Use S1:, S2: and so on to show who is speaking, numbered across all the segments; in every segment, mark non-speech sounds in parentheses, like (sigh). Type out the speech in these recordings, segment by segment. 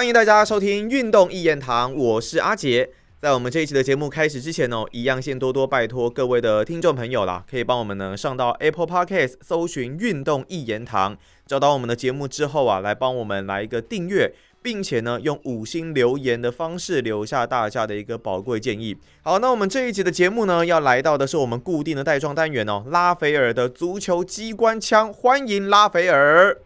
S1: 欢迎大家收听《运动一言堂》，我是阿杰。在我们这一期的节目开始之前哦，一样先多多拜托各位的听众朋友啦，可以帮我们呢上到 Apple Podcast 搜寻“运动一言堂”，找到我们的节目之后啊，来帮我们来一个订阅，并且呢用五星留言的方式留下大家的一个宝贵建议。好，那我们这一集的节目呢，要来到的是我们固定的带状单元哦，拉斐尔的足球机关枪，欢迎拉斐尔。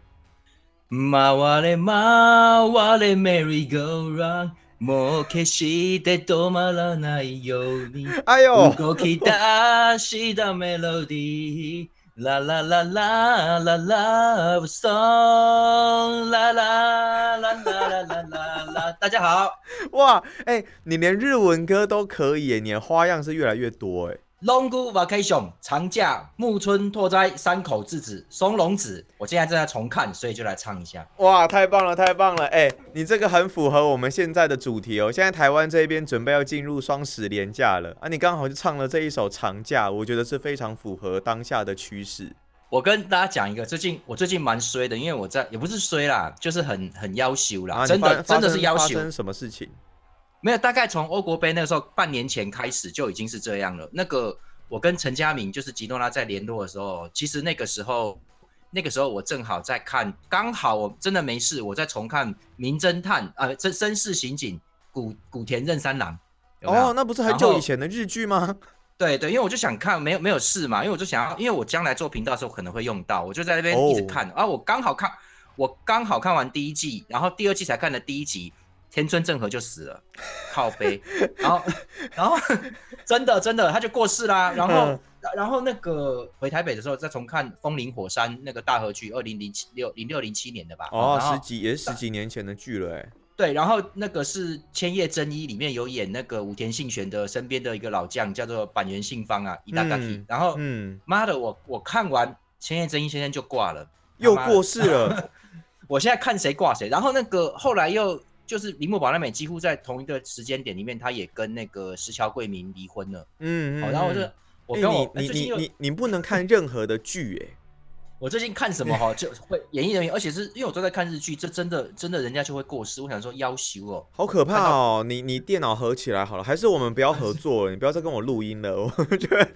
S2: 马瓦嘞马瓦嘞，Merry Go Round，莫克西得多玛拉那有你，
S1: 哎呦，
S2: 乌狗基达西达 melody，啦啦啦啦啦 love song，啦啦啦啦啦啦啦啦，大家好，
S1: 哇，哎、你连日文歌都可以耶，你的花样是越来越多哎。
S2: Long vacation 长假，木村拓哉山口智子松隆子，我现在正在重看，所以就来唱一下。
S1: 哇，太棒了，太棒了！哎、你这个很符合我们现在的主题哦。现在台湾这边准备要进入双十连假了啊，你刚好就唱了这一首长假，我觉得是非常符合当下的趋势。
S2: 我跟大家讲一个，最近我最近蛮衰的，因为我在也不是衰啦，就是很很要求啦，
S1: 啊，
S2: 真的真的是要求。
S1: 发生什么事情？
S2: 没有，大概从欧国杯那个时候半年前开始就已经是这样了。那个我跟陈佳明就是吉诺拉在联络的时候，其实那个时候那个时候我正好在看，刚好我真的没事，我在重看《名侦探》呃，侦绅士刑警古古田任三郎。有有
S1: 哦，那不是很久以前的日剧吗？
S2: 对对，因为我就想看，没有没有事嘛，因为我就想要，因为我将来做频道的时候可能会用到，我就在那边一直
S1: 哦
S2: 看。啊，我刚好看，我刚好看完第一季，然后第二季才看的第一集，田村正和就死了，靠背，然后然后真的真的他就过世啦，然后、
S1: 嗯
S2: 然后那个回台北的时候再重看《风林火山》那个大河剧，二零零七六零六零七年的吧，
S1: 哦，十几也是十几年前的剧了，哎，
S2: 对，然后那个是《千叶真一》里面有演那个武田信玄的身边的一个老将，叫做板垣信方啊，伊达嘎提
S1: 嗯。
S2: 然后，
S1: 嗯，
S2: 妈的，我我看完千叶真一先生就挂了，
S1: 又过世了。(laughs)
S2: 我现在看谁挂谁。然后那个后来又就是铃木保奈美几乎在同一个时间点里面，他也跟那个石桥贵明离婚了。
S1: 嗯，
S2: 好、
S1: 嗯
S2: 然后我就
S1: 嗯
S2: 我跟
S1: 你你你你你不能看任何的剧，哎。
S2: 我最近看什么哈，就会演艺人员，而且是因为我都在看日剧，这真的真的人家就会过世。我想说要求哦，
S1: 好可怕哦！你你电脑合起来好了，还是我们不要合作了？你不要再跟我录音了，我觉得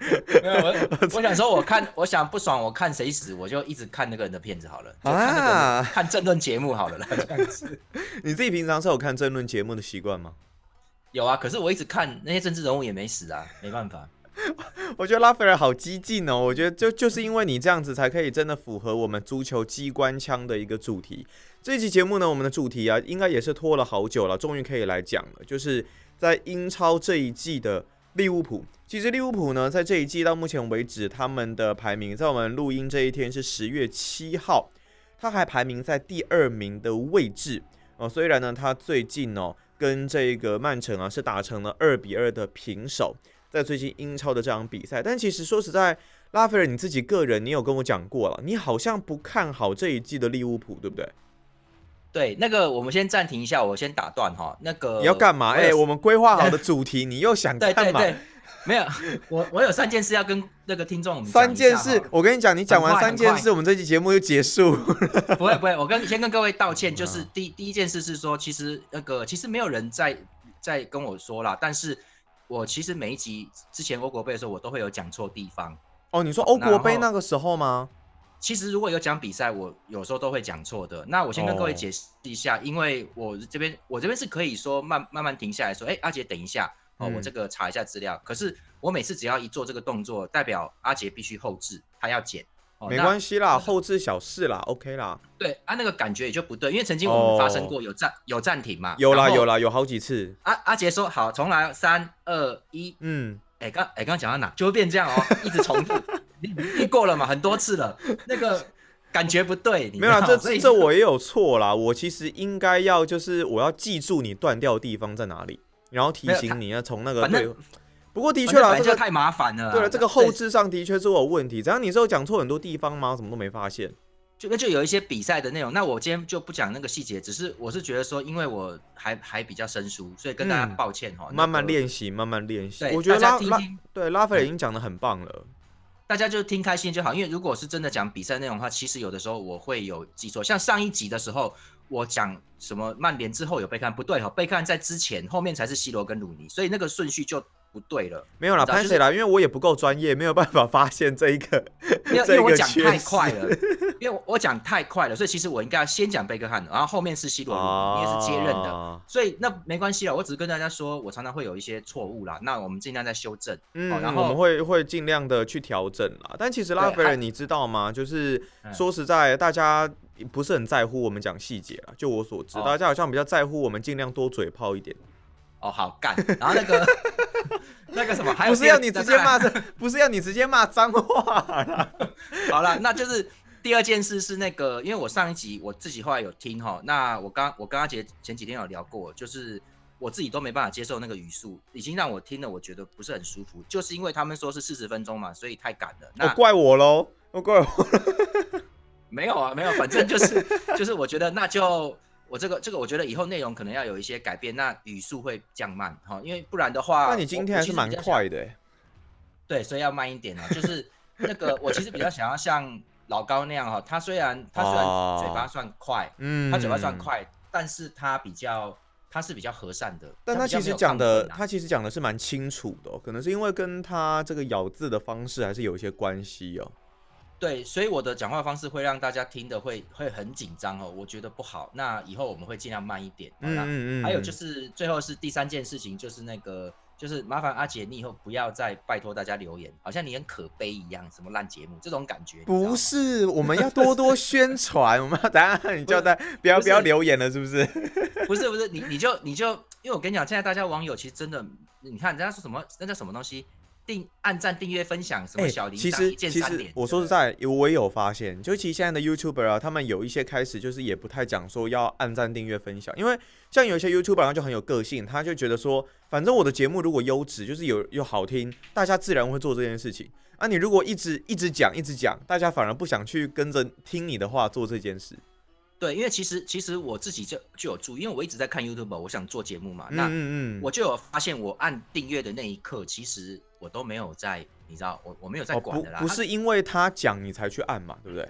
S2: 我 (laughs) 我想说，我看我想不爽，我看谁死，我就一直看那个人的片子好了，就看那个、
S1: 啊
S2: 看政论节目好了啦，这样子。(laughs)
S1: 你自己平常是有看争论节目的习惯吗？
S2: 有啊，可是我一直看那些政治人物也没死啊，没办法。(laughs)
S1: 我觉得拉斐尔好激进哦！我觉得就就是因为你这样子，才可以真的符合我们足球机关枪的一个主题。这期节目呢，我们的主题啊，应该也是拖了好久了，终于可以来讲了，就是在英超这一季的利物浦。其实利物浦呢，在这一季到目前为止，他们的排名在我们录音这一天是十月七号，他还排名在第二名的位置哦。虽然呢，他最近哦跟这个曼城啊是打成了二比二的平手。在最近英超的这场比赛，但其实说实在，拉斐尔你自己个人，你有跟我讲过了，你好像不看好这一季的利物浦，对不对？
S2: 对，那个我们先暂停一下，我先打断哈。那个
S1: 你要干嘛？哎、
S2: 有
S1: 我们规划好的主题，你又想干嘛？
S2: 对对对，没有，我我有三件事要跟那个听众我们
S1: 三件事，我跟你讲，你讲完三件事，我们这期节目就结束。
S2: 不会不会，我跟先跟各位道歉，
S1: 嗯
S2: 就是第第一件事是说，其实那个其实没有人在在跟我说啦，但是我其实每一集之前欧国杯的时候，我都会有讲错地方。
S1: 哦，你说欧国杯那个时候吗？
S2: 其实如果有讲比赛，我有时候都会讲错的。那我先跟各位
S1: 哦
S2: 解释一下，因为我这边我这边是可以说慢慢慢停下来说，哎，阿杰等一下哦，
S1: 嗯
S2: 我这个查一下资料。可是我每次只要一做这个动作，代表阿杰必须后置，他要剪。哦、
S1: 没
S2: 那
S1: 关系啦，后置小事啦，OK 啦。
S2: 对啊，那个感觉也就不对，因为曾经我们发生过有暂、有暂停嘛。
S1: 有啦有啦，有好几次。
S2: 阿阿杰说好，重来，三二一。
S1: 嗯，
S2: 哎，刚哎刚刚讲到哪就会变这样哦，一直重复。你你过了嘛，很多次了，那个感觉不对。你
S1: 没有啦，这这我也有错啦。我其实应该要就是我要记住你断掉的地方在哪里，然后提醒你要从那个对。不过的
S2: 反
S1: 确啦，这个
S2: 太麻烦了。
S1: 对了，这个后置上的确是我有问题。只要你是有讲错很多地方吗？什么都没发现。
S2: 就那就有一些比赛的内容。那我今天就不讲那个细节，只是我是觉得说，因为我还还比较生疏，所以跟大家
S1: 嗯
S2: 抱歉哈、
S1: 慢慢练习，慢慢练习。
S2: 对
S1: 我觉得拉拉对拉斐尔已经讲的很棒了。
S2: 大家就听开心就好。因为如果是真的讲比赛内容的话，其实有的时候我会有记错。像上一集的时候，我讲什么曼联之后有贝克汉，不对哈，贝克汉在之前，后面才是 C 罗跟鲁尼，所以那个顺序就不对了。
S1: 没有啦，
S2: 你知道
S1: 拍谁啦？因为我也不够专业，没有办法发现这一个 (laughs)
S2: 因为 (laughs) 因为我讲太快了，(laughs) 因为我我讲太快了，所以其实我应该要先讲贝克汉，然后后面是 C 罗鲁尼，因为是接任的。
S1: 哦
S2: 所以那没关系了，我只是跟大家说，我常常会有一些错误啦，那我们尽量在修正。
S1: 嗯，
S2: 哦然后
S1: 我们会会尽量的去调整啦。但其实拉斐尔，你知道吗？就是
S2: 嗯
S1: 说实在，大家不是很在乎我们讲细节了。就我所知，
S2: 哦
S1: 大家好像比较在乎我们尽量多嘴炮一点。
S2: 哦，好干。然后那个那个什么，还有
S1: 不是要你直接骂
S2: 这。(laughs)
S1: 不是要你直接骂脏话啦。(laughs)
S2: 好了，那就是第二件事是那个，因为我上一集我自己后来有听哈，那我刚我跟阿杰前几天有聊过，就是我自己都没办法接受那个语速，已经让我听了我觉得不是很舒服，就是因为他们说是四十分钟嘛，所以太赶了。
S1: 我
S2: 那
S1: 怪我喽，我怪我。(laughs)
S2: 没有啊，没有，反正就是就是我觉得那就。我这个这个，我觉得以后内容可能要有一些改变，那语速会降慢哈，因为不然的话，
S1: 那你今天还是蛮快的欸。
S2: 对，所以要慢一点哦。就是 (laughs) 那个，我其实比较想要像老高那样哈，他虽然他虽然
S1: 哦
S2: 嘴巴算快，
S1: 嗯，
S2: 他嘴巴算。快，但是他比较他是比较和善的。
S1: 但他其实讲的，他其实讲的是蛮清楚的、哦，可能是因为跟他这个咬字的方式还是有一些关系哦。
S2: 对，所以我的讲话方式会让大家听的会会很紧张哦，我觉得不好。那以后我们会尽量慢一点。好啦
S1: 嗯嗯嗯。
S2: 还有就是最后是第三件事情，就是那个就是麻烦阿杰，你以后不要再拜托大家留言，好像你很可悲一样，什么烂节目这种感觉。
S1: 不是，我们要多多宣传，我们要等下你叫大家不要
S2: 不
S1: 不要留言了，是不是？(laughs)
S2: 不是不是，你你就你就，因为我跟你讲，现在大家网友其实真的，你看人家说什么，那叫什么东西，订按赞、订阅、分享，什么小铃铛，
S1: 哎其实
S2: 一键
S1: 其实
S2: 三连。
S1: 我说实
S2: 对
S1: 在，我也有发现，就其实现在的 YouTuber 啊，他们有一些开始就是也不太讲说要按赞、订阅、分享，因为像有一些 YouTuber 他就很有个性，他就觉得说，反正我的节目如果优质，就是有又好听，大家自然会做这件事情。啊，你如果一直一直讲一直讲，大家反而不想去跟着听你的话做这件事。
S2: 对，因为其实其实我自己就就有注意，因为我一直在看 YouTube，我想做节目嘛，
S1: 嗯
S2: 那我就有发现，我按订阅的那一刻，其实我都没有在，你知道，我我没有在管的啦。他
S1: 不是因为他讲你才去按嘛，对不对？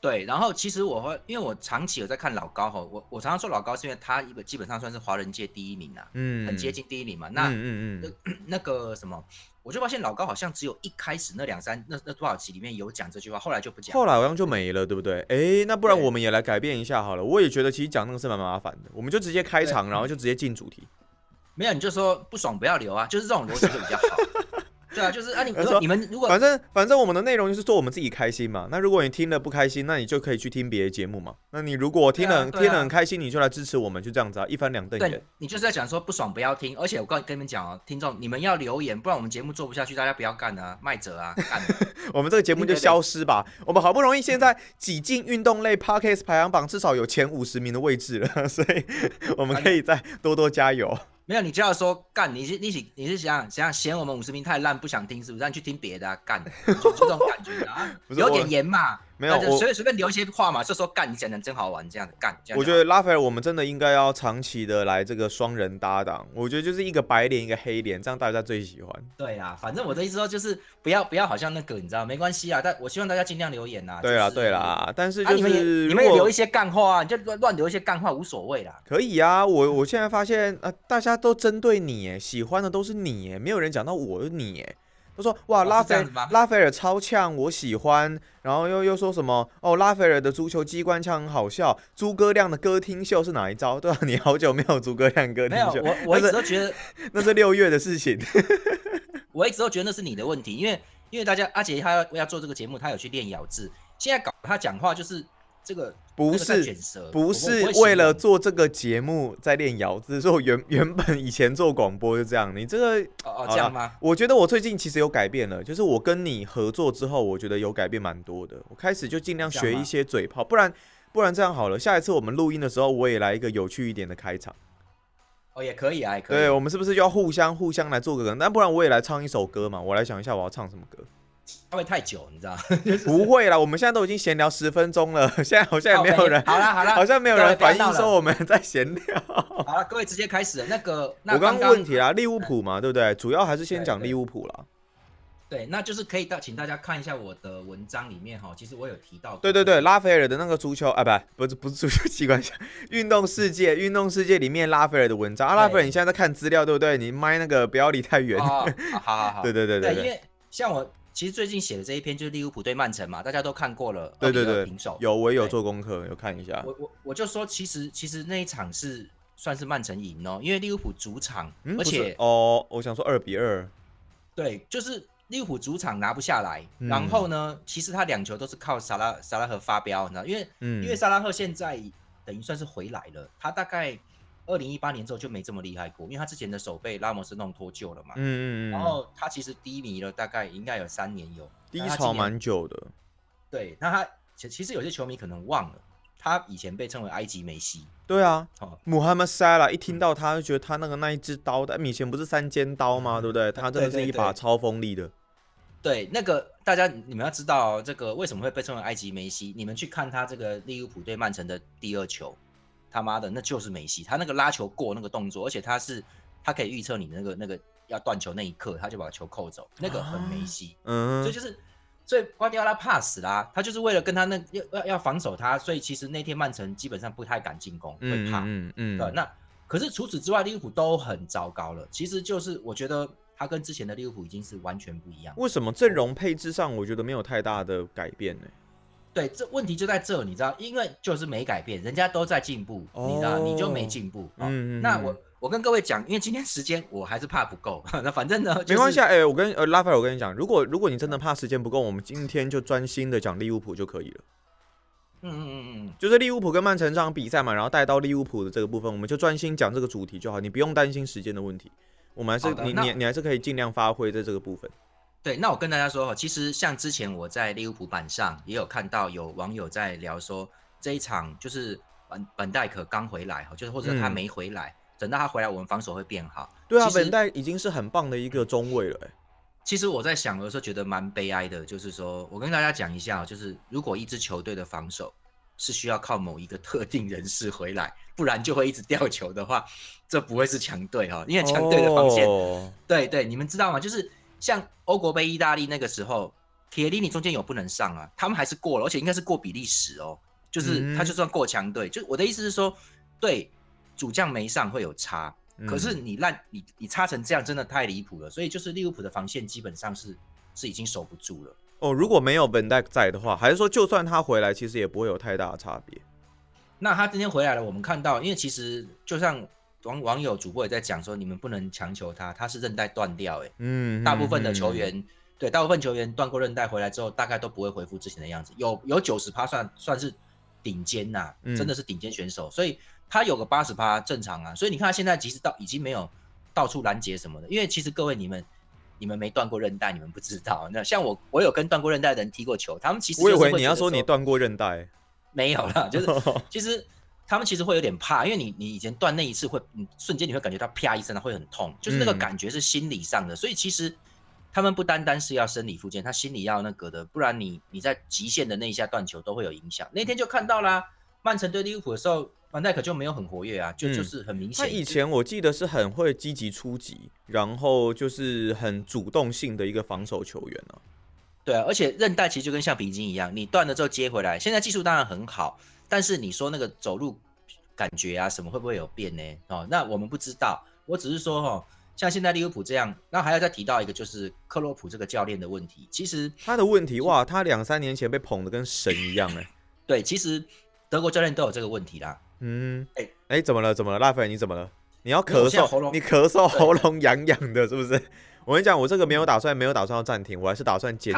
S2: 对，然后其实我会，因为我长期有在看老高哈，我我常常说老高是因为他一个基本上算是华人界第一名啊，
S1: 嗯，
S2: 很接近第一名嘛。那、
S1: 嗯嗯嗯，(clears throat)
S2: 那个什么，我就发现老高好像只有一开始那两三那那多少集里面有讲这句话，后来就不讲。
S1: 后来好像就没了，对不对？哎，那不然我们也来改变一下好了。我也觉得其实讲那个是蛮麻烦的，我们就直接开场，然后就直接进主题。
S2: 没有你就说不爽不要留啊，就是这种逻辑就比较好。(laughs) 对啊，就是啊你，
S1: 他说
S2: 你们如果
S1: 反正反正我们的内容就是做我们自己开心嘛。那如果你听了不开心，那你就可以去听别的节目嘛。那你如果听了、
S2: 对啊啊
S1: 听了很开心，你就来支持我们，就这样子啊，一翻两瞪
S2: 对。你就是在讲说不爽不要听，而且我告跟你们讲哦，听众你们要留言，不然我们节目做不下去，大家不要干啊，卖者啊，干。(laughs)
S1: 我们这个节目就消失吧。我们好不容易现在挤进运动类 podcast 排行榜，至少有前五十名的位置了，(laughs) 所以我们可以再多多加油。
S2: 没有，你就要说干，你是你是你是想想嫌我们五十名太烂不想听，是不是？让你去听别的啊，干，就就这种感觉啊，(laughs)
S1: 不是
S2: 留点严嘛，
S1: 没有我
S2: 那就随随便留一些话嘛，就说干，你讲的真好玩，这样子干。这样
S1: 我觉得拉斐尔，我们真的应该要长期的来这个双人搭档。我觉得就是一个白脸一个黑脸，这样大家最喜欢。
S2: 对啦，反正我的意思说就是不要不要好像那个你知道没关系啊，但我希望大家尽量留言呐。
S1: 对啦，
S2: 就是
S1: 对啦，但是
S2: 啊，
S1: 就是
S2: 你们也留一些干话啊，你就乱乱留一些干话无所谓啦。
S1: 可以啊，我我现在发现啊，大家都针对你耶，喜欢的都是你耶，没有人讲到我的你耶。都说哇，
S2: 哦
S1: 拉斐拉斐尔超呛，我喜欢。然后又又说什么哦，拉斐尔的足球机关枪很好笑。诸葛亮的歌厅秀是哪一招？(laughs) 对啊，你好久没有诸葛亮歌厅
S2: 没有，
S1: 秀，
S2: 我我一直都觉得，
S1: 那是六月的事情。(laughs)
S2: 我一直都觉得那是你的问题，因为因为大家阿杰他要要做这个节目，他有去练咬字，现在搞他讲话就是这个
S1: 不是不是为了做这个节目在练咬字，是我原 (laughs) 原本以前做广播就这样。你这个，
S2: 哦哦这样吗？
S1: 我觉得我最近其实有改变了，就是我跟你合作之后，我觉得有改变蛮多的。我开始就尽量学一些嘴炮，不然不然这样好了，下一次我们录音的时候，我也来一个有趣一点的开场。
S2: 哦也可以啊，也可以。
S1: 对，我们是不是就要互相互相来做个梗？那不然我也来唱一首歌嘛，我来想一下我要唱什么歌。
S2: 会不会太久，你知道？(laughs)
S1: 不会啦，我们现在都已经闲聊十分钟了，(laughs) 现在好像也没有人，
S2: 好了好了，(laughs)
S1: 好像没有人反映说我们在闲聊。
S2: 好了，各位直接开始了。那个，那
S1: 我刚
S2: 刚
S1: 刚问题啦，利物浦嘛，对不对？主要还是先讲利物浦啦。
S2: 对，那就是可以到，请大家看一下我的文章里面哈，其实我有提到。
S1: 对对对，拉斐尔的那个足球啊，不，不是不是足球机关枪，运动世界，运动世界里面拉斐尔的文章啊，拉斐尔，你现在在看资料对不对？你麦那个不要离太远。
S2: 好好好。
S1: 对对对
S2: 对。对，因为像我其实最近写的这一篇就是利物浦对曼城嘛，大家都看过了。
S1: 对对对。平手。有，我也有做功课，有看一下。
S2: 我我我就说，其实其实那一场是算是曼城赢哦，因为利物浦主场，而且
S1: 哦，我想说二比二。
S2: 对，就是。利物浦主场拿不下来，然后呢，其实他两球都是靠萨拉萨拉赫发飙，你知道，因为因为萨拉赫现在等于算是回来了，他大概二零一八年之后就没这么厉害过，因为他之前的手被拉莫斯弄脱臼了嘛，嗯嗯嗯，然后他其实低迷了大概应该有三年有，
S1: 低潮蛮久的，
S2: 对，那他其其实有些球迷可能忘了，他以前被称为埃及梅西，
S1: 对啊，穆罕默塞拉一听到他就觉得他那个那一只刀的，以前不是三尖刀吗？对不对？他真的是一把超锋利的。
S2: 对，那个大家你们要知道，这个为什么会被称为埃及梅西？你们去看他这个利物浦对曼城的第二球，他妈的那就是梅西，他那个拉球过那个动作，而且他是他可以预测你那个那个要断球那一刻，他就把球扣走，那个很梅西。嗯，所以就是所以瓜迪奥拉怕死啦，他就是为了跟他那要要要防守他，所以其实那天曼城基本上不太敢进攻，会怕。嗯嗯。对，那可是除此之外，利物浦都很糟糕了。其实就是我觉得。他跟之前的利物浦已经是完全不一样。
S1: 为什么阵容配置上，我觉得没有太大的改变呢？
S2: 对，这问题就在这，你知道，因为就是没改变，人家都在进步，你知道，你就没进步。嗯嗯。那我我跟各位讲，因为今天时间我还是怕不够。(laughs) 那反正呢，
S1: 没关系。哎，我跟呃拉斐尔，我跟你讲，如果如果你真的怕时间不够，我们今天就专心的讲利物浦就可以了。嗯嗯嗯嗯，就是利物浦跟曼城这场比赛嘛，然后带到利物浦的这个部分，我们就专心讲这个主题就好，你不用担心时间的问题。我们还是你你你还是可以尽量发挥在这个部分。
S2: 对，那我跟大家说哈，其实像之前我在利物浦版上也有看到有网友在聊说，这一场就是本本戴可刚回来哈，就是或者他没回来，等到他回来，我们防守会变好。
S1: 对啊，本戴已经是很棒的一个中卫了。
S2: 其实我在想的时候觉得蛮悲哀的，就是说我跟大家讲一下，就是如果一支球队的防守是需要靠某一个特定人士回来。不然就会一直掉球的话，这不会是强队哈，因为强队的防线，对对，你们知道吗？就是像欧国杯意大利那个时候，铁利你中间有不能上啊，他们还是过了，而且应该是过比利时哦，就是他就算过强队，就我的意思是说，对主将没上会有差，可是你烂你你差成这样真的太离谱了，所以就是利物浦的防线基本上是是已经守不住了
S1: 哦。如果没有本代在的话，还是说就算他回来，其实也不会有太大的差别。
S2: 那他今天回来了，我们看到，因为其实就像网网友主播也在讲说，你们不能强求他，他是韧带断掉，哎，嗯，大部分的球员，对，大部分球员断过韧带回来之后，大概都不会恢复之前的样子，有有九十趴算算是顶尖呐，真的是顶尖选手，所以他有个八十趴正常啊，所以你看他现在其实到已经没有到处拦截什么的，因为其实各位你们你们没断过韧带，你们不知道，那像我我有跟断过韧带的人踢过球，他们其实
S1: 我以为你要说你断过韧带。
S2: 没有啦，就是 (laughs) 其实他们其实会有点怕，因为你你以前断那一次会，你瞬间你会感觉到啪一声，会很痛，就是那个感觉是心理上的，所以其实他们不单单是要生理复健，他心理要那个的，不然你你在极限的那一下断球都会有影响。那天就看到啦，曼城对利物浦的时候，范戴克就没有很活跃啊，就就是很明显。
S1: 他以前我记得是很会积极出击，然后就是很主动性的一个防守球员啊。
S2: 对啊，而且韧带其实就跟橡皮筋一样，你断了之后接回来。现在技术当然很好，但是你说那个走路感觉啊什么会不会有变呢？哦，那我们不知道。我只是说哈，像现在利物浦这样，那还要再提到一个就是克洛普这个教练的问题。其实
S1: 他的问题哇，他两三年前被捧的跟神一样哎。
S2: 对，其实德国教练都有这个问题啦。
S1: 嗯，哎哎，怎么了？怎么了？拉菲，你怎么了？你要咳嗽？你咳嗽喉咙痒痒的，是不是？(laughs) 我跟你讲，我这个没有打算，没有打算要暂停，我还是打算剪，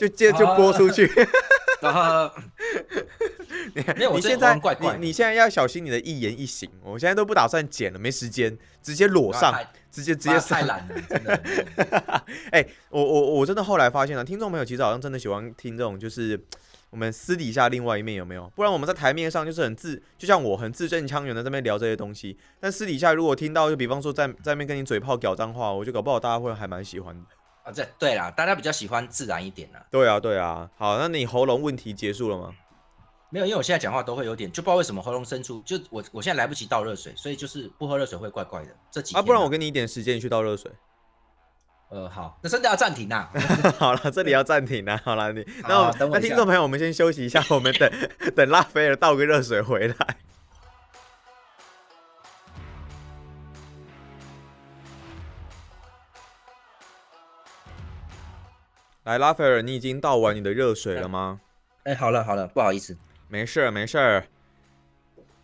S1: 就接就播出去。(laughs) (laughs) 你你现在你你现在要小心你的一言一行。我现在都不打算剪了，没时间，直接裸上，直接直接
S2: 太懒了，真的。(laughs) 哎，
S1: 我我我真的后来发现了，听众朋友其实好像真的喜欢听这种，就是。我们私底下另外一面有没有？不然我们在台面上就是很自，就像我很字正腔圆的在那边聊这些东西。但私底下如果听到，就比方说在在那边跟你嘴炮屌脏话，我就搞不好大家会还蛮喜欢的。
S2: 啊，这对啦，大家比较喜欢自然一点啦。
S1: 对啊，对啊。好，那你喉咙问题结束了吗？
S2: 没有，因为我现在讲话都会有点，就不知道为什么喉咙深处，就我我现在来不及倒热水，所以就是不喝热水会怪怪的。这几
S1: 啊，不然我给你一点时间去倒热水。
S2: 呃，好，那真的要暂停啊。(laughs)
S1: 好了，这里要暂停了。好了，你那我
S2: 好等我
S1: 那听众朋友，我们先休息一下，我们等 (laughs) 等拉斐尔倒个热水回来。来，拉斐尔，你已经倒完你的热水了吗？
S2: 哎，好了好了，不好意思。
S1: 没事儿，没事儿。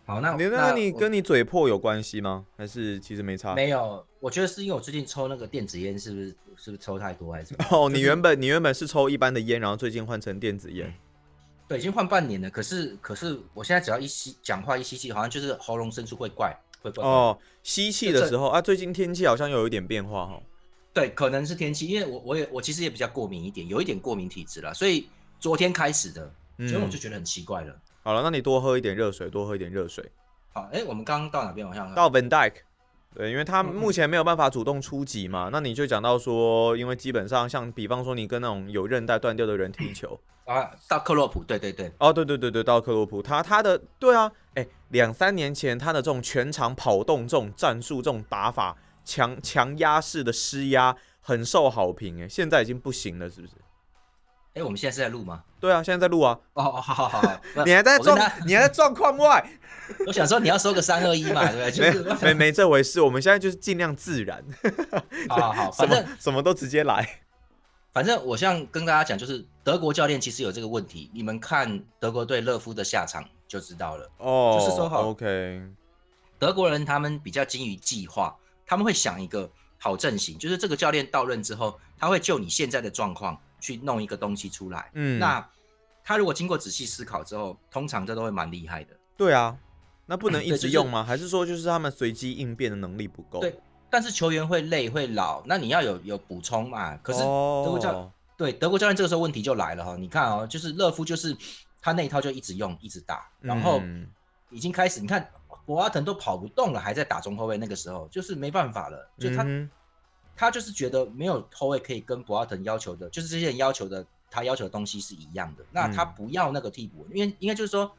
S2: 好，那
S1: 你那你
S2: 我
S1: 跟你嘴破有关系吗？还是其实没差？
S2: 没有？我觉得是因为我最近抽那个电子烟，是不是是不是抽太多还是什么？
S1: 哦，
S2: 就是
S1: 你原本你原本是抽一般的烟，然后最近换成电子烟。
S2: 对，已经换半年了。可是可是我现在只要一吸讲话一吸气，好像就是喉咙深处会怪会怪怪。
S1: 哦，吸气的
S2: 这
S1: 时候啊，最近天气好像有一点变化哦。
S2: 对，可能是天气，因为我我也我其实也比较过敏一点，有一点过敏体质啦，所以昨天开始的，所以我
S1: 嗯
S2: 就，觉得很奇怪了。
S1: 好了，那你多喝一点热水，多喝一点热水。
S2: 好，哎，我们刚刚到哪边？好像
S1: 到 Van Dyke，对，因为他目前没有办法主动出击嘛，那你就讲到说，因为基本上像比方说你跟那种有韧带断掉的人踢球，(clears throat)
S2: 啊，到克洛普，对对对，
S1: 哦，对对对对，到克洛普，他他的对啊，哎，两三年前他的这种全场跑动这种战术这种打法，强强压式的施压很受好评，哎，现在已经不行了，是不是？
S2: 哎，我们现在是在录吗？
S1: 对啊，现在在录啊，
S2: 哦哦，好好好 (laughs)
S1: 你还在状 (laughs) 你还在状况外，(laughs)
S2: 我想说你要收个三二一嘛，对不对？就是
S1: 没没没这回事，我们现在就是尽量自然，
S2: 好好反正
S1: 么什么都直接来。
S2: 反正我像跟大家讲，就是德国教练其实有这个问题，你们看德国队勒夫的下场就知道了。
S1: 哦，
S2: 就是说好
S1: OK，
S2: 德国人他们比较精于计划，他们会想一个好阵型，就是这个教练到任之后，他会就你现在的状况去弄一个东西出来。
S1: 嗯，
S2: 那他如果经过仔细思考之后，通常这都会蛮厉害的。
S1: 对啊，那不能一直用吗？还是说就是他们随机应变的能力不够？
S2: 对但是球员会累会老，那你要有有补充嘛？可是德国教、
S1: 哦
S2: 对德国教练这个时候问题就来了哈，你看哦，就是勒夫就是他那一套就一直用一直打，然后
S1: 嗯
S2: 已经开始你看博阿滕都跑不动了，还在打中后卫，那个时候就是没办法了，就他、
S1: 嗯
S2: 他就是觉得没有后卫可以跟博阿滕要求的，就是这些人要求的他要求的东西是一样的，那他
S1: 嗯。
S2: 不要那个替补，因为应该就是说，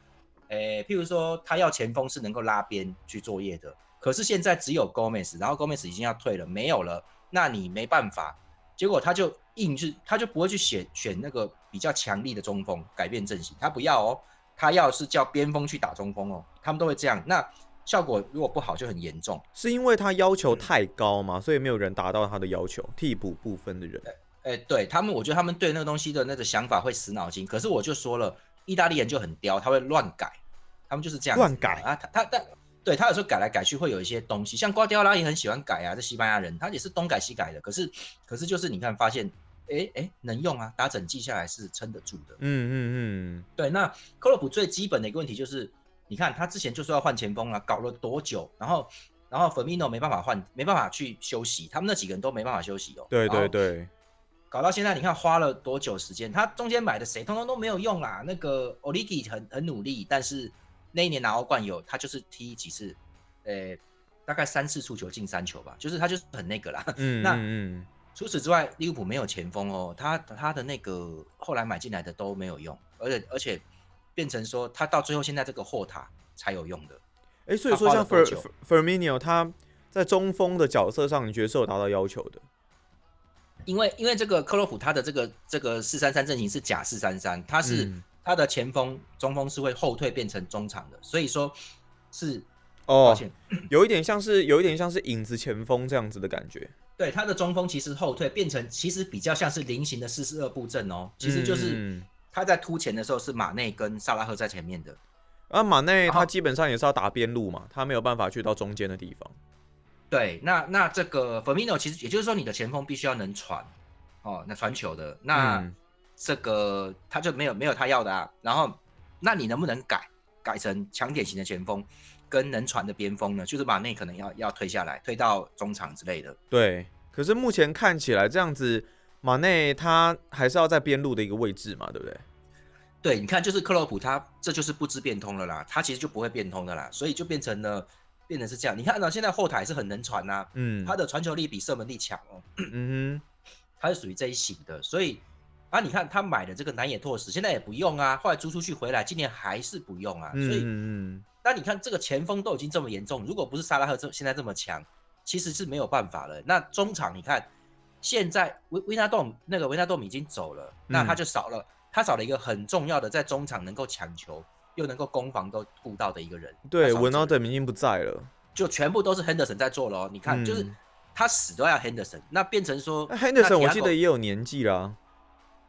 S2: 诶，譬如说他要前锋是能够拉边去作业的，可是现在只有 Gomez，然后 Gomez 已经要退了，没有了，那你没办法，结果他就硬是他就不会去选选那个比较强力的中锋改变阵型，他不要哦，他要是叫边锋去打中锋哦，他们都会这样，那效果如果不好就很严重。
S1: 是因为他要
S2: 嗯
S1: 求太高嘛，所以没有人达到他的要求。替补部分的人，
S2: 哎、对他们，我觉得他们对那个东西的那个想法会死脑筋。可是我就说了，意大利人就很刁，他会乱改，他们就是这样
S1: 乱改
S2: 啊。他他但对他有时候改来改去会有一些东西，像瓜迪奥拉也很喜欢改啊，这西班牙人他也是东改西改的。可是可是就是你看发现，哎哎能用啊，打整季下来是撑得住的。
S1: 嗯嗯嗯
S2: 对，那克洛普最基本的一个问题就是，你看他之前就说要换前锋啊，搞了多久，然后然后 Firmino 没办法换，没办法去休息，他们那几个人都没办法休息哦。
S1: 对对对，
S2: 搞到现在，你看花了多久时间？他中间买的谁，通通都没有用啦。那个 Oligi 很很努力，但是那一年拿欧冠有他就是踢几次，呃，大概三次出球进三球吧，就是他就是很那个啦。(laughs)
S1: 嗯
S2: 那
S1: 嗯
S2: 除此之外，利物浦没有前锋哦，他他的那个后来买进来的都没有用，而且而且变成说他到最后现在这个后塔才有用的。
S1: 哎、所以说像 Fer
S2: 久
S1: Firmino 他在中锋的角色上，你觉得是有达到要求的？
S2: 因为因为这个克洛普他的这个这个四三三阵型是假四三三，他是、
S1: 嗯
S2: 他的前锋中锋是会后退变成中场的，所以说是
S1: 哦，有一点像是有一点像是影子前锋这样子的感觉。
S2: 对他的中锋其实后退变成其实比较像是菱形的四四二布阵哦，其实就是
S1: 嗯。
S2: 他在突前的时候是马内跟萨拉赫在前面的，
S1: 啊，马内他基本上也是要打边路嘛，他没有办法去到中间的地方。
S2: 对，那那这个 Firmino 其实也就是说你的前锋必须要能传哦，那传球的，那、
S1: 嗯。
S2: 这个他就没有没有他要的啊，然后那你能不能改改成强点型的前锋跟能传的边锋呢？就是马内可能要要推下来，推到中场之类的。
S1: 对，可是目前看起来这样子，马内他还是要在边路的一个位置嘛，对不对？
S2: 对，你看，就是克洛普他这就是不知变通了啦，他其实就不会变通的啦，所以就变成了变成是这样。你看呢，现在后台是很能传呐、
S1: 嗯，
S2: 他的传球力比射门力强哦，
S1: 嗯哼 (clears throat)
S2: 他是属于这一型的，所以啊，你看他买的这个南野拓实现在也不用啊，后来租出去回来，今年还是不用啊，
S1: 哼，
S2: 所以那你看这个前锋都已经这么严重，如果不是萨拉赫这现在这么强，其实是没有办法了。那中场你看，现在维维纳洞那个维纳洞已经走了，那他就少了，他少了一个很重要的在中场能够抢球又能够攻防都顾到的一个人。
S1: 对，
S2: 文
S1: 纳顿已经不在了，
S2: 就全部都是 Henderson 在做了。你看，就是他死都要 Henderson，那变成说
S1: Henderson 我记得也有年纪啦。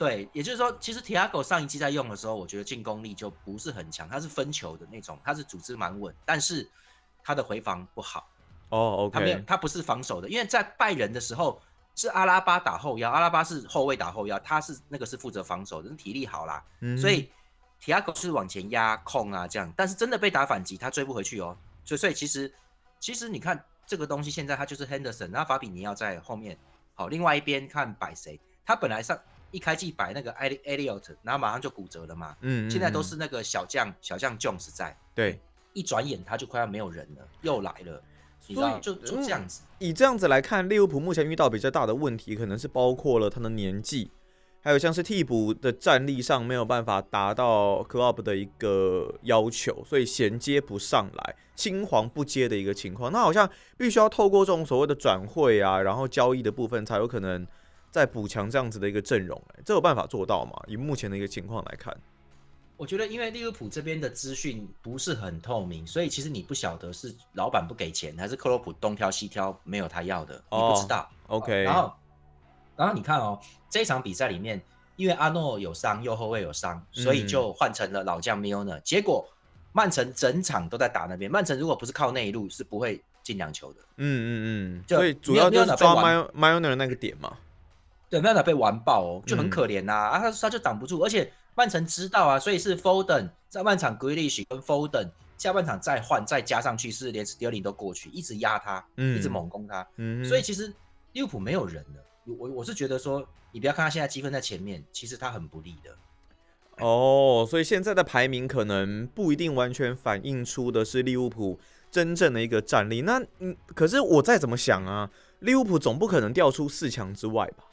S2: 对，也就是说，其实 Tiago 上一季在用的时候，我觉得进攻力就不是很强，他是分球的那种，他是组织蛮稳，但是他的回防不好。
S1: 哦，OK，
S2: 他没有，他不是防守的，因为在拜仁的时候是阿拉巴打后腰，阿拉巴是后卫打后腰，他是那个是负责防守的，体力好啦，所以 Tiago 是往前压控啊这样，但是真的被打反击，他追不回去哦，所以所以其实其实你看这个东西，现在他就是 Henderson，然后法比尼奥在后面，好，另外一边看摆谁，他本来上一开季摆那个 Eliot，然后马上就骨折了嘛，嗯，现在都是那个小将小将 Jones 在，
S1: 对，
S2: 一转眼他就快要没有人了，又来了。所以就就这样子，
S1: 以这样子来看，利物浦目前遇到比较大的问题，可能是包括了他的年纪，还有像是替补的战力上没有办法达到 club 的一个要求，所以衔接不上来，青黄不接的一个情况。那好像必须要透过这种所谓的转会啊，然后交易的部分，才有可能再补强这样子的一个阵容。哎，这有办法做到吗？以目前的一个情况来看。
S2: 我觉得，因为利物浦这边的资讯不是很透明，所以其实你不晓得是老板不给钱，还是克洛普东挑西挑没有他要的，你不知道。
S1: OK。
S2: 然后，然后你看哦，这场比赛里面，因为阿诺有伤，右后卫有伤，所以就换成了老将 Milner。结果曼城整场都在打那边，曼城如果不是靠内路，是不会进两球的。
S1: 嗯嗯嗯。所以主要就是抓 Milner 那个点嘛。
S2: 对，Milner 被完爆哦，就很可怜呐，啊，他他就挡不住，而且。曼城知道啊，所以是 Foden 在半场 Grealish 跟 Foden 下半场再换再加上去，是连 Sterling 都过去，一直压他，嗯一直猛攻他。嗯，所以其实利物浦没有人了。我我是觉得说，你不要看他现在积分在前面，其实他很不利的。
S1: 哦，所以现在的排名可能不一定完全反映出的是利物浦真正的一个战力。那嗯，可是我再怎么想啊，利物浦总不可能掉出四强之外吧？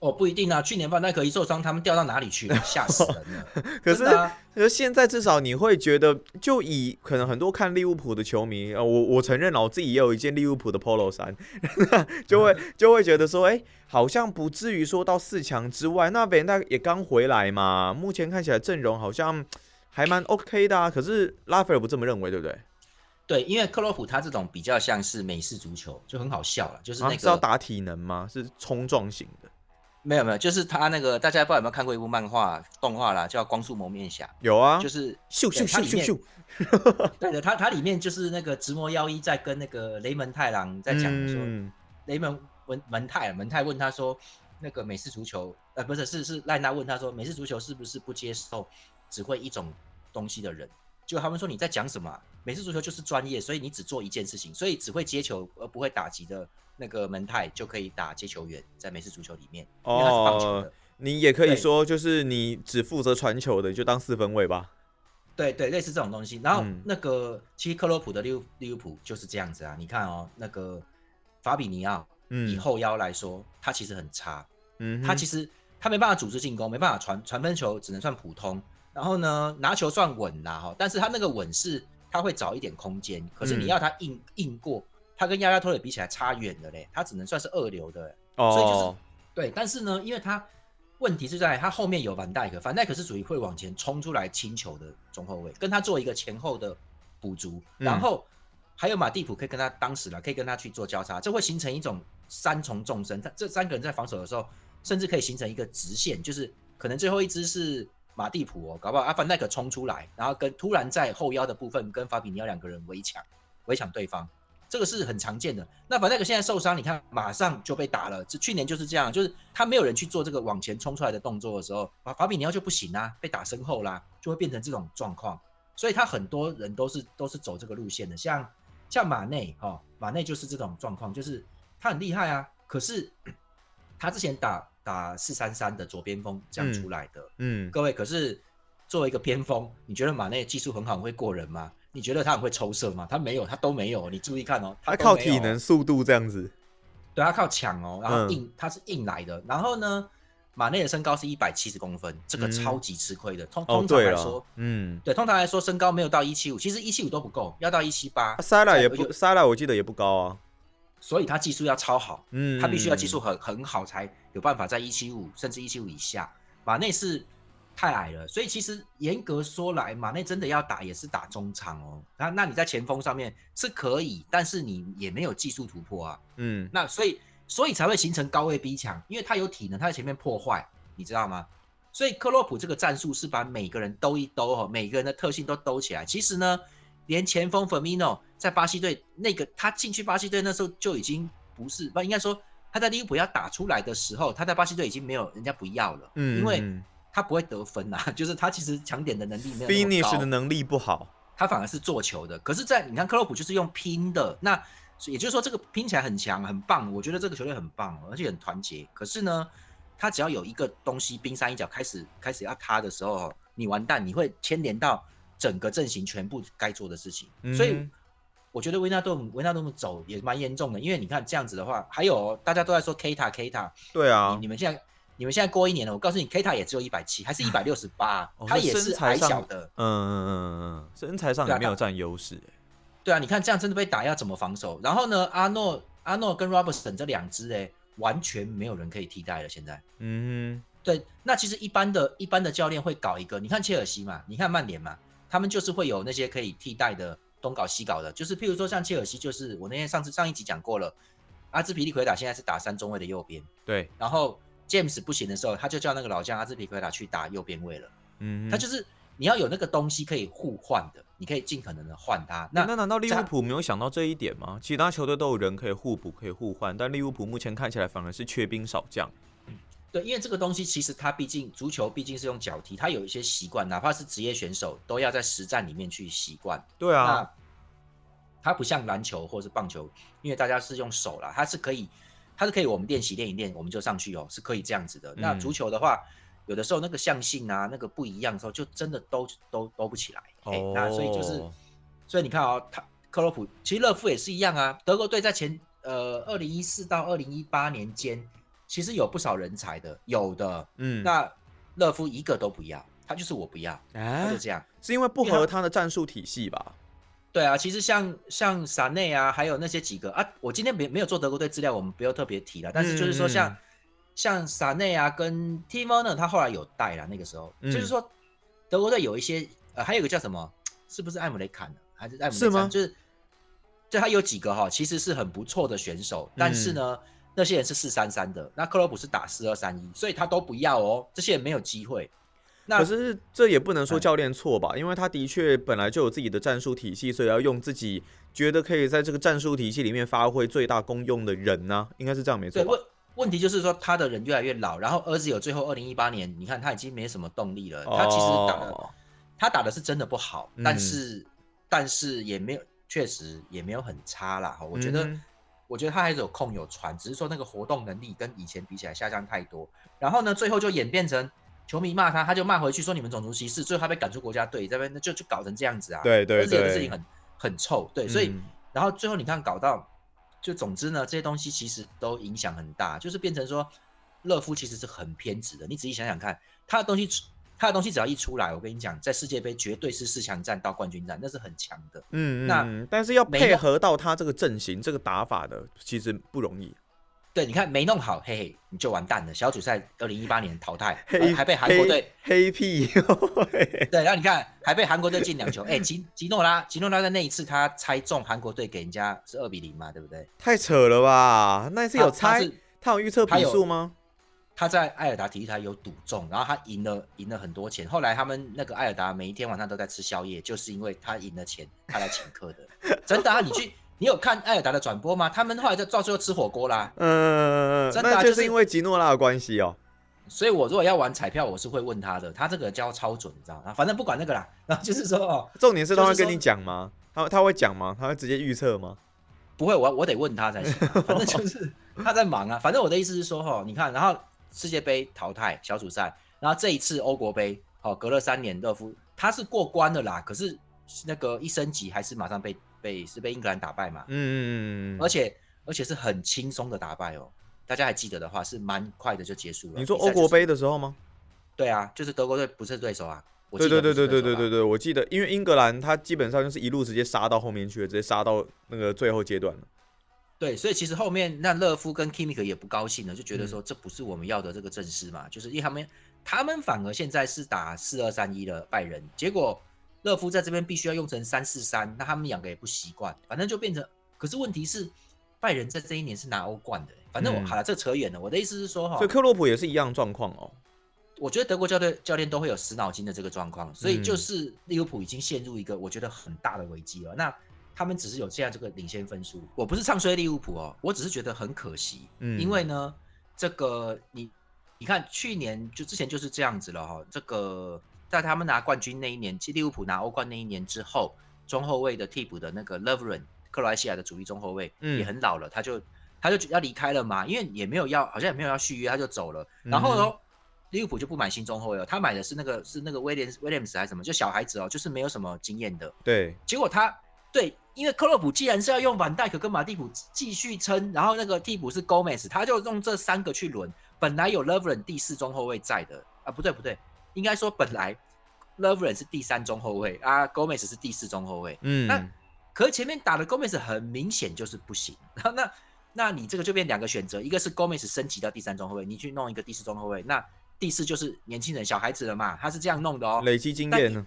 S2: 哦，不一定啊！去年范戴克一受伤，他们掉到哪里去了？(laughs) 吓死人了！(laughs)
S1: 可是，啊可是现在至少你会觉得，就以可能很多看利物浦的球迷，呃，我我承认了，我自己也有一件利物浦的 Polo 衫，(laughs) 就会就会觉得说，哎，好像不至于说到四强之外。那范戴也刚回来嘛，目前看起来阵容好像还蛮 OK 的啊。可是拉斐尔不这么认为，对不对？
S2: 对，因为克洛普他这种比较像是美式足球，就很好笑了，就是那个
S1: 是要打体能吗？是冲撞型的。
S2: 没有没有，就是他那个，大家不知道有没有看过一部漫画动画啦，叫《光速蒙面侠》。
S1: 有啊，
S2: 就是 (laughs)
S1: 咻咻咻咻咻。(laughs)
S2: 对的，他他里面就是那个直魔妖一在跟那个雷门太郎在讲说，雷蒙文门太门太问他说，那个美式足球，呃，不是是是赖纳问他说，美式足球是不是不接受只会一种东西的人？就他们说你在讲什么？美式足球就是专业，所以你只做一件事情，所以只会接球而不会打击的。那个门泰就可以打接球员，在美式足球里面，哦，
S1: 你也可以说，就是你只负责传球的，就当四分位吧。
S2: 对对，类似这种东西。然后那个其实克洛普的利物利物浦就是这样子啊。你看哦，那个法比尼奥，以后腰来说，他其实很差。嗯，他其实他没办法组织进攻，没办法传传分球，只能算普通。然后呢，拿球算稳啦哈，但是他那个稳是他会找一点空间，可是你要他硬硬过。他跟亚亚托雷比起来差远了嘞，他只能算是二流的，哦所以就是对。但是呢，因为他问题是在他后面有凡戴克，凡戴克是属于会往前冲出来清球的中后卫，跟他做一个前后的补足，然后还有马蒂普可以跟他当时了，可以跟他去做交叉，这会形成一种三重纵深。他这三个人在防守的时候，甚至可以形成一个直线，就是可能最后一支是马蒂普哦，搞不好阿凡戴克冲出来，然后跟突然在后腰的部分跟法比尼奥两个人围抢，围抢对方。这个是很常见的。那反戴克现在受伤，你看马上就被打了。这去年就是这样，就是他没有人去做这个往前冲出来的动作的时候，法法比尼奥就不行啊，被打身后啦，就会变成这种状况。所以他很多人都是都是走这个路线的，像像马内哈，马内就是这种状况，就是他很厉害啊，可是他之前打打四三三的左边锋这样出来的。嗯，各位，可是作为一个边锋，你觉得马内技术很好，会过人吗？你觉得他很会抽射吗？他没有，他都没有。你注意看哦，
S1: 他靠体能、速度这样子。
S2: 对，他靠抢哦，然后硬，他是硬来的。然后呢，马内的身高是一百七十公分，这个超级吃亏的。通通常来说，嗯，对，通常来说身高没有到一七五，其实一七五都不够，要到一七八。
S1: 塞拉也不，塞拉我记得也不高啊。
S2: 所以他技术要超好，
S1: 嗯，
S2: 他必须要技术很很好才有办法在一七五甚至一七五以下。马内是太矮了，所以其实严格说来，马内真的要打也是打中场哦。那那你在前锋上面是可以，但是你也没有技术突破啊。
S1: 嗯，
S2: 那所以所以才会形成高位逼抢，因为他有体能，他在前面破坏，你知道吗？所以克洛普这个战术是把每个人兜一兜哦，每个人的特性都兜起来。其实呢，连前锋 Firmino 在巴西队那个他进去巴西队那时候就已经不是不应该说他在利物浦要打出来的时候，他在巴西队已经没有人家不要了，
S1: 嗯，
S2: 因为他不会得分啊，(laughs) 就是他其实抢点的能力没有
S1: finish 的能力不好，
S2: 他反而是做球的。可是，在你看克洛普就是用拼的，那也就是说这个拼起来很强很棒，我觉得这个球队很棒，而且很团结。可是呢？他只要有一个东西冰山一角开始开始要塌的时候，你完蛋，你会牵连到整个阵型全部该做的事情。所以我觉得维纳多姆维纳多姆走也蛮严重的，因为你看这样子的话，还有大家都在说 K 塔 K 塔，
S1: 对啊，
S2: 你们现在你们现在过一年了，我告诉你 K 塔也只有一百七，还是一百六十八，他也是矮小的，
S1: 嗯嗯嗯嗯，身材上也没有占优势。
S2: 对啊，你看这样真的被打要怎么防守？然后呢，阿诺阿诺跟 Robertson 这两支哎。完全没有人可以替代了。现在，
S1: 嗯，
S2: 对，那其实一般的一般的教练会搞一个，你看切尔西嘛，你看曼联嘛，他们就是会有那些可以替代的东搞西搞的，就是譬如说像切尔西，就是我那天上次上一集讲过了，阿兹皮利奎达现在是打三中卫的右边，
S1: 对，
S2: 然后 James 不行的时候，他就叫那个老将阿兹皮利奎达去打右边位了，
S1: 嗯，
S2: 他就是你要有那个东西可以互换的。你可以尽可能的换他。那
S1: 那难道利物浦没有想到这一点吗？其他球队都有人可以互补、可以互换，但利物浦目前看起来反而是缺兵少将。
S2: 对，因为这个东西其实它毕竟足球毕竟是用脚踢，它有一些习惯，哪怕是职业选手都要在实战里面去习惯。
S1: 对啊，
S2: 它不像篮球或是棒球，因为大家是用手啦，它是可以，它是可以我们练习练一练，我们就上去哦，是可以这样子的。那足球的话。有的时候那个象性啊，那个不一样的时候，就真的都都都不起来。哦，那所以就是，所以你看哦，他克洛普其实勒夫也是一样啊。德国队在前呃二零一四到二零一八年间，其实有不少人才的，有的。嗯，那勒夫一个都不要，他就是我不要，他就这样，
S1: 是因为不合他的战术体系吧？
S2: 对啊，其实像像萨内啊，还有那些几个啊，我今天没没有做德国队资料，我们不要特别提了。但是就是说像。像萨内啊，跟 t i m o 呢，他后来有带了。那个时候，就是说德国队有一些呃，还有一个叫什么，是不是艾姆雷坎还是艾姆雷？
S1: 是吗？
S2: 就是，就他有几个哈，其实是很不错的选手，但是呢，那些人是四三三的，那克洛普是打四二三一，所以他都不要哦，这些人没有机会。那
S1: 可是这也不能说教练错吧？因为他的确本来就有自己的战术体系，所以要用自己觉得可以在这个战术体系里面发挥最大功用的人呢，应该是这样没错。
S2: 问问题就是说，他的人越来越老，然后儿子有最后二零一八年，你看他已经没什么动力了。他其实打的，他打的是真的不好，但是但是也没有，确实也没有很差啦。哈，我觉得，我觉得他还是有空有传，只是说那个活动能力跟以前比起来下降太多。然后呢，最后就演变成球迷骂他，他就骂回去说你们种族歧视，最后他被赶出国家队，这边就就搞成这样子啊。
S1: 对对对，
S2: 这个事情很很臭。对，所以然后最后你看搞到。就总之呢，这些东西其实都影响很大，就是变成说，乐夫其实是很偏执的。你仔细想想看，他的东西，他的东西只要一出来，我跟你讲，在世界杯绝对是四强战到冠军战，那是很强的。
S1: 嗯，那但是要配合到他这个阵型、这个打法的，其实不容易。
S2: 对，你看没弄好，嘿嘿，你就完蛋了。小组赛二零一八年淘汰，还被韩国队
S1: 黑屁。
S2: 对，然后你看还被韩国队进两球。哎，吉吉诺拉，吉诺拉在那一次他猜中韩国队给人家是二比零嘛，对不对？
S1: 太扯了吧？那一次有猜，他有预测比数吗？
S2: 他在艾尔达体育台有赌中，然后他赢了，赢了很多钱。后来他们那个艾尔达每一天晚上都在吃宵夜，就是因为他赢了钱，他来请客的。真的啊，你去。你有看艾尔达的转播吗？他们后来就到最后吃火锅啦。
S1: 嗯，真的就是因为吉诺拉的关系哦。
S2: 所以我如果要玩彩票，我是会问他的。他这个教超准，你知道吗？反正不管那个啦。然后就是说哦，(laughs)
S1: 重点是他会跟你讲吗？他他会讲吗？他会直接预测吗？
S2: 不会，我我得问他才行。反正就是 (laughs) 他在忙啊。反正我的意思是说哈，你看，然后世界杯淘汰小组赛，然后这一次欧国杯，哦，隔了三年，热夫他是过关的啦。可是那个一升级还是马上被。被是被英格兰打败嘛？嗯嗯嗯而且而且是很轻松的打败哦。大家还记得的话，是蛮快的就结束了。
S1: 你说欧国杯的时候吗？
S2: 对啊，就是德国队不是对手啊。
S1: 对对对对对对对对，我记得，因为英格兰他基本上就是一路直接杀到后面去了，直接杀到那个最后阶段了。
S2: 对，所以其实后面那勒夫跟 Kimmich 也不高兴了，就觉得说这不是我们要的这个阵势嘛，就是因为他们他们反而现在是打四二三一的拜仁，结果勒夫在这边必须要用成三四三，那他们两个也不习惯，反正就变成。可是问题是，拜仁在这一年是拿欧冠的，反正我好了，这扯远了。我的意思是说哈，
S1: 所以克洛普也是一样状况哦。
S2: 我觉得德国教练教练都会有死脑筋的这个状况，所以就是利物浦已经陷入一个我觉得很大的危机了。那他们只是有这样这个领先分数，我不是唱衰利物浦哦，我只是觉得很可惜。嗯，因为呢，这个你你看去年就之前就是这样子了哈。这个在他们拿冠军那一年，利物浦拿欧冠那一年之后，中后卫的替补的那个 Lovren，克罗埃西亚的主力中后卫也很老了，他就他就要离开了嘛，因为也没有要，好像也没有要续约，他就走了。然后呢？利物浦就不买新中后卫了，他买的是那个是那个威廉威廉姆斯还是什么？就小孩子哦，就是没有什么经验的。
S1: 对，
S2: 结果他对，因为克洛普既然是要用板戴克跟马蒂普继续撑，然后那个替补是 Gomez，他就用这三个去轮。本来有 Lovren 第四中后卫在的啊，不对不对，应该说本来 Lovren 是第三中后卫啊，Gomez 是第四中后卫。嗯，那可是前面打的 Gomez 很明显就是不行，然 (laughs) 后那那你这个就变两个选择，一个是 Gomez 升级到第三中后卫，你去弄一个第四中后卫，那。第四就是年轻人、小孩子了嘛，他是这样弄的哦，
S1: 累积经验呢。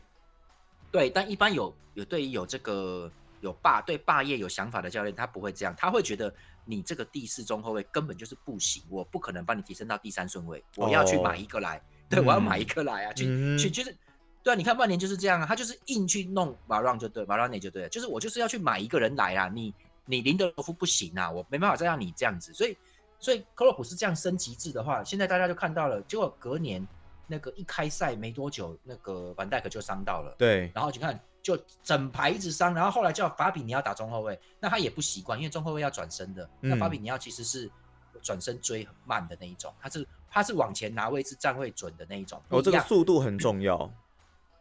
S2: 对，但一般有有对于有这个有霸对霸业有想法的教练，他不会这样，他会觉得你这个第四中后卫根本就是不行，我不可能帮你提升到第三顺位，我要去买一个来，对我要买一个来啊，去去就是，对啊，你看曼联就是这样啊，他就是硬去弄马让就对，马让内就对了，就是我就是要去买一个人来啊，你你林德罗夫不行啊，我没办法再让你这样子，所以。所以克洛普是这样升级制的话，现在大家就看到了，结果隔年那个一开赛没多久，那个范戴克就伤到了。
S1: 对，
S2: 然后你看就整排一直伤，然后后来叫法比尼奥打中后卫，那他也不习惯，因为中后卫要转身的，那法比尼奥其实是转身追很慢的那一种，他是他是往前拿位置站位准的那一种。
S1: 哦，这个速度很重要。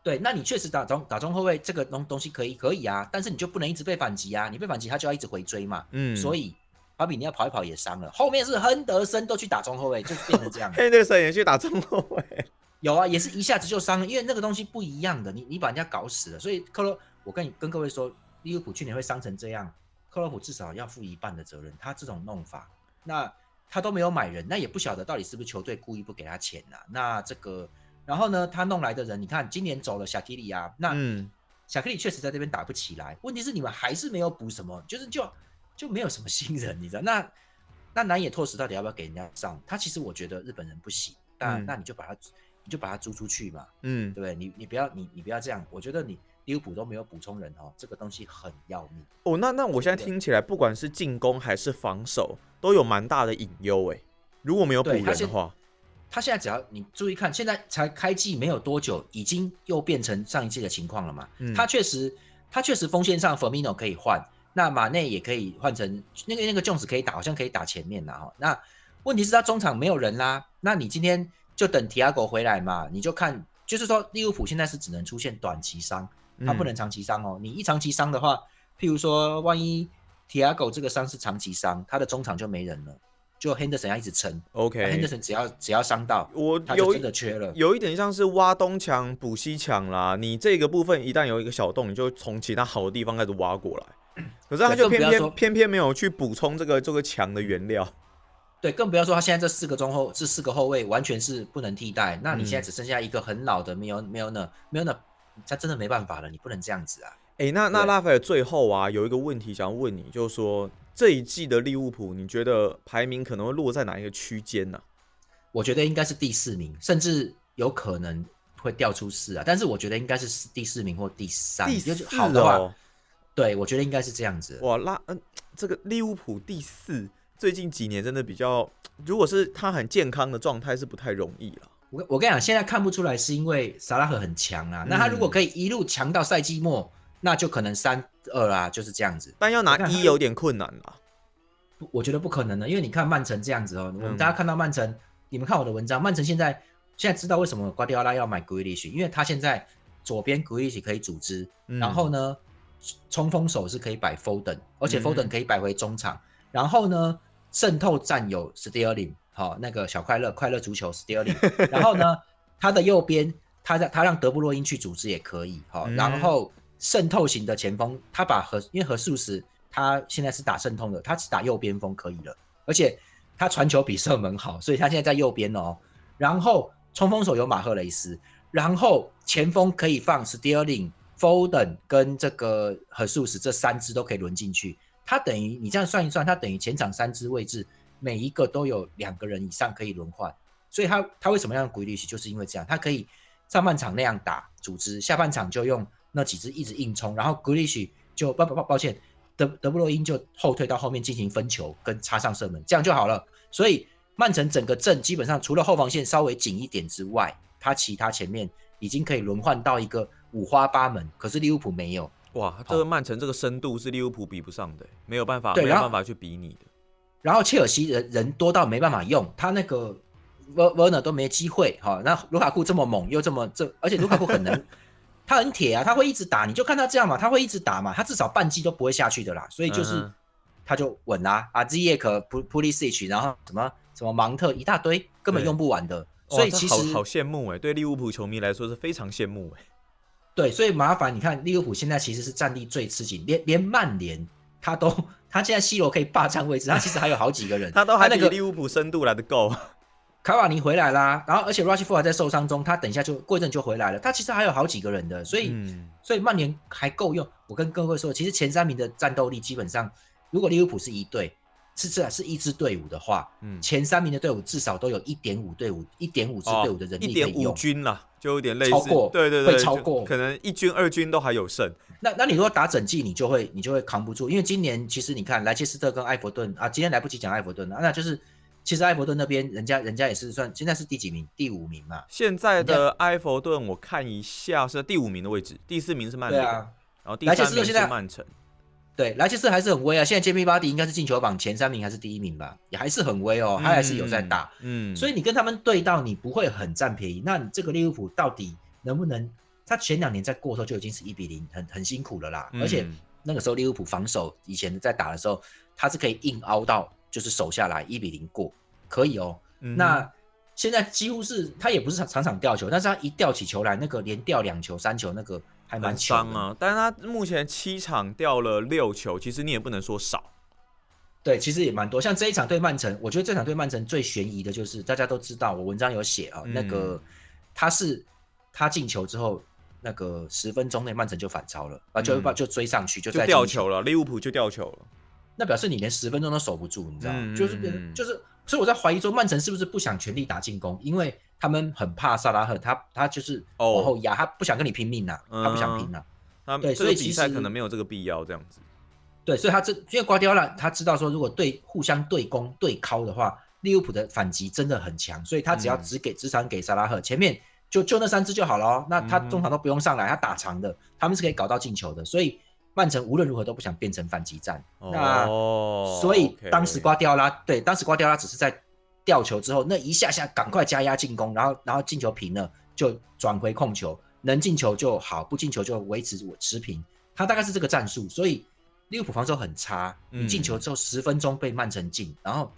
S2: 对，那你确实打中打中后卫这个东东西可以可以啊，但是你就不能一直被反击啊，你被反击他就要一直回追嘛。嗯，所以。法比尼奥跑一跑也伤了，后面是亨德森都去打中后卫，就变成这样。(laughs)
S1: 亨德森也去打中后卫，
S2: 有啊，也是一下子就伤了，因为那个东西不一样的，你你把人家搞死了。所以克洛，我跟你跟各位说，利物浦去年会伤成这样，克洛普至少要负一半的责任。他这种弄法，那他都没有买人，那也不晓得到底是不是球队故意不给他钱呐？那这个，然后呢，他弄来的人，你看今年走了小基里啊，那小克里确实在这边打不起来。问题是你们还是没有补什么，就是就。就没有什么新人，你知道？那那南野拓实到底要不要给人家上？他其实我觉得日本人不行，但那你就把他你就把它租出去嘛，嗯，对不对？你你不要你你不要这样，我觉得你利物浦都没有补充人哦，这个东西很要命
S1: 哦。那那我现在听起来，不管是进攻还是防守，都有蛮大的隐忧哎。如果没有补人的话，
S2: 他现在只要你注意看，现在才开季没有多久，已经又变成上一季的情况了嘛？他确实他确实锋线上 Firmino 可以换。那马内也可以换成那个那个琼斯可以打，好像可以打前面的哈。那问题是他中场没有人啦。那你今天就等提亚狗回来嘛？你就看，就是说利物浦现在是只能出现短期伤，他不能长期伤哦。你一长期伤的话，譬如说万一提亚狗这个伤是长期伤，他的中场就没人了，就 Henderson 要一直撑。
S1: OK，Henderson
S2: 只要只要伤到，
S1: 我
S2: 有真的缺了，
S1: 有一点像是挖东墙补西墙啦。你这个部分一旦有一个小洞，你就从其他好的地方开始挖过来。可是他就偏偏偏偏没有去补充这个这个墙的原料，
S2: 对，更不要说他现在这四个中后这四个后卫完全是不能替代。那你现在只剩下一个很老的，没有没有呢没有呢，他真的没办法了，你不能这样子啊！
S1: 哎，那那拉斐尔最后啊有一个问题想要问你，就是说这一季的利物浦，你觉得排名可能会落在哪一个区间呢？
S2: 我觉得应该是第四名，甚至有可能会掉出四啊。但是我觉得应该是第四名或第三，
S1: 第四
S2: 好的话。对，我觉得应该是这样子。
S1: 哇，拉嗯，这个利物浦第四，最近几年真的比较，(tsk) 如果是他很健康的状态，是不太容易了。
S2: 我我跟你讲，现在看不出来，是因为萨拉赫很强啊。那他如果可以一路强到赛季末，那就可能三二啦，就是这样子。
S1: 但要拿一有点困难了。
S2: 我觉得不可能的，因为你看曼城这样子哦，我们大家看到曼城，你们看我的文章，曼城现在现在知道为什么瓜迪奥拉要买格里奇，因为他现在左边格里奇可以组织，然后呢。冲锋手是可以摆 Foden，而且 Foden 可以摆回中场。然后呢，渗透战有 Sterling，好，那个小快乐快乐足球 Sterling。(laughs) 然后呢，他的右边，他让他让德布洛因去组织也可以，好。然后渗透型的前锋，他把和因为和素斯他现在是打渗透的，他只打右边锋可以了，而且他传球比射门好，所以他现在在右边哦。然后冲锋手有马赫雷斯，然后前锋可以放 Sterling、Foden 跟这个和苏斯这三支都可以轮进去。他等于你这样算一算，他等于前场三支位置每一个都有两个人以上可以轮换，所以他他为什么要鼓励就是因为这样，他可以上半场那样打组织，下半场就用那几支一直硬冲，然后 Grealish 就抱抱抱歉。德德布洛因就后退到后面进行分球跟插上射门，这样就好了。所以曼城整个阵基本上除了后防线稍微紧一点之外，他其他前面已经可以轮换到一个五花八门。可是利物浦没有，
S1: 哇，这个曼城这个深度是利物浦比不上的，没有办法，没有办法去比拟的。
S2: 然后切尔西人人多到没办法用，他那个 Werner 都没机会哈。那卢卡库这么猛又这么这，而且卢卡库很能。(laughs) 他很铁啊，他会一直打，你就看他这样嘛，他会一直打嘛，他至少半季都不会下去的啦，所以就是他就稳啦啊，Z 叶可普普利斯奇，然后什么什么芒特一大堆，根本用不完的，所以其实
S1: 好羡慕哎，对利物浦球迷来说是非常羡慕哎，
S2: 对，所以麻烦你看利物浦现在其实是战力最吃紧，连连曼联他都他现在 C 罗可以霸占位置，他其实还有好几个人，(laughs)
S1: 他都还那个利物浦深度来的够。
S2: 卡瓦尼回来啦，然后而且 Rushford 还在受伤中，他等一下就过一阵就回来了。他其实还有好几个人的，所以所以曼联还够用。我跟各位说，其实前三名的战斗力基本上，如果利物浦是一队，是这是一支队伍的话，嗯，前三名的队伍至少都有一点五队伍，一点五支队伍的人力可以用。一
S1: 点五军啦，就有点类似，
S2: 超过，
S1: 对对对，
S2: 会超过，
S1: 可能一军二军都还有剩。
S2: 那那你如果打整季，你就会你就会扛不住，因为今年其实你看莱切斯特跟埃弗顿啊，今天来不及讲埃弗顿了，那就是。其实埃弗顿那边，人家人家也是算现在是第几名？第五名嘛。
S1: 现在的埃弗顿，我看一下是第五名的位置，第四名是曼联，然后第三名是曼城。
S2: 对，莱切斯还是很威啊！现在杰米巴迪应该是进球榜前三名还是第一名吧？也还是很威哦，他还是有在打。嗯，所以你跟他们对到，你不会很占便宜。那你这个利物浦到底能不能？他前两年在过的时候就已经是一比零，很很辛苦了啦。而且那个时候利物浦防守以前在打的时候，他是可以硬凹到。就是守下来一比零过，可以哦。那现在几乎是他也不是场场吊球，但是他一吊起球来，那个连吊两球、三球，那个还蛮
S1: 伤啊。但是他目前七场掉了六球，其实你也不能说少。
S2: 对，其实也蛮多。像这一场对曼城，我觉得这场对曼城最悬疑的就是大家都知道，我文章有写啊，那个他是他进球之后，那个十分钟内曼城就反超了啊，就就追上去就
S1: 就掉球了，利物浦就掉球了。
S2: 那表示你连十分钟都守不住，你知道吗？就是就是，所以我在怀疑说，曼城是不是不想全力打进攻，因为他们很怕萨拉赫，他他就是往后压，他不想跟你拼命呐，他不想拼呐。对，所以
S1: 比赛可能没有这个必要这样子。
S2: 对，所以他这因为瓜迪奥拉他知道说，如果对互相对攻对敲的话，利物浦的反击真的很强，所以他只要只给只想给萨拉赫，前面就就那三支就好了，那他中场都不用上来，他打长的，他们是可以搞到进球的，所以。曼城无论如何都不想变成反击战，那所以当时瓜迪奥拉对，当时瓜迪奥拉只是在吊球之后那一下下赶快加压进攻，然后然后进球平了就转回控球，能进球就好，不进球就维持持平，他大概是这个战术。所以利物浦防守很差，你进球之后十分钟被曼城进，然后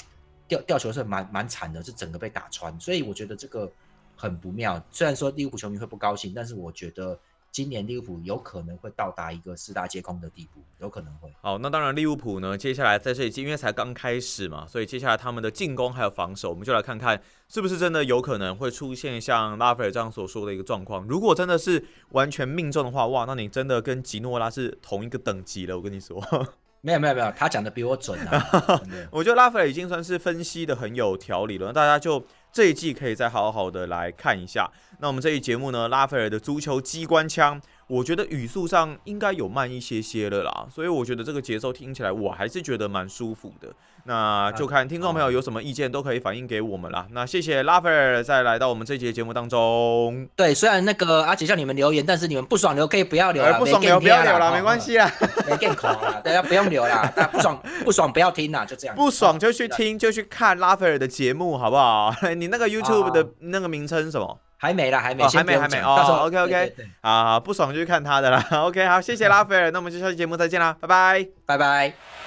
S2: 吊吊球是蛮蛮惨的，是整个被打穿，所以我觉得这个很不妙。虽然说利物浦球迷会不高兴，但是我觉得。今年利物浦有可能会到达一个四大皆空的地步，有可能会。
S1: 好，那当然利物浦呢，接下来在这里因为才刚开始嘛，所以接下来他们的进攻还有防守，我们就来看看是不是真的有可能会出现像拉斐尔这样所说的一个状况。如果真的是完全命中的话，哇，那你真的跟吉诺拉是同一个等级了。我跟你说，(laughs)
S2: 没有没有没有，他讲的比我准啊。(laughs)
S1: 我觉得拉斐尔已经算是分析的很有条理了，大家就。这一季可以再好好的来看一下。那我们这一节目呢，拉斐尔的足球机关枪，我觉得语速上应该有慢一些些了啦，所以我觉得这个节奏听起来我还是觉得蛮舒服的。那就看听众朋友有什么意见都可以反映给我们啦。那谢谢拉斐尔再来到我们这节节目当中。
S2: 对，虽然那个阿姐叫你们留言，但是你们不爽留可以不要留了，
S1: 不爽留不要留了，没关系啦，
S2: 没更口了，大家不用留啦，(laughs) 不爽不爽不要听啦，就这样。
S1: 不爽就去听，就去看拉斐尔的节目，好不好？(laughs) 你那个 YouTube 的那个名称什么？
S2: 还没啦，还没，
S1: 还没，还没哦。OK OK，好，不爽就去看他的啦。(laughs) OK，好，谢谢拉斐尔，那我们就下期节目再见啦，拜拜，
S2: 拜拜。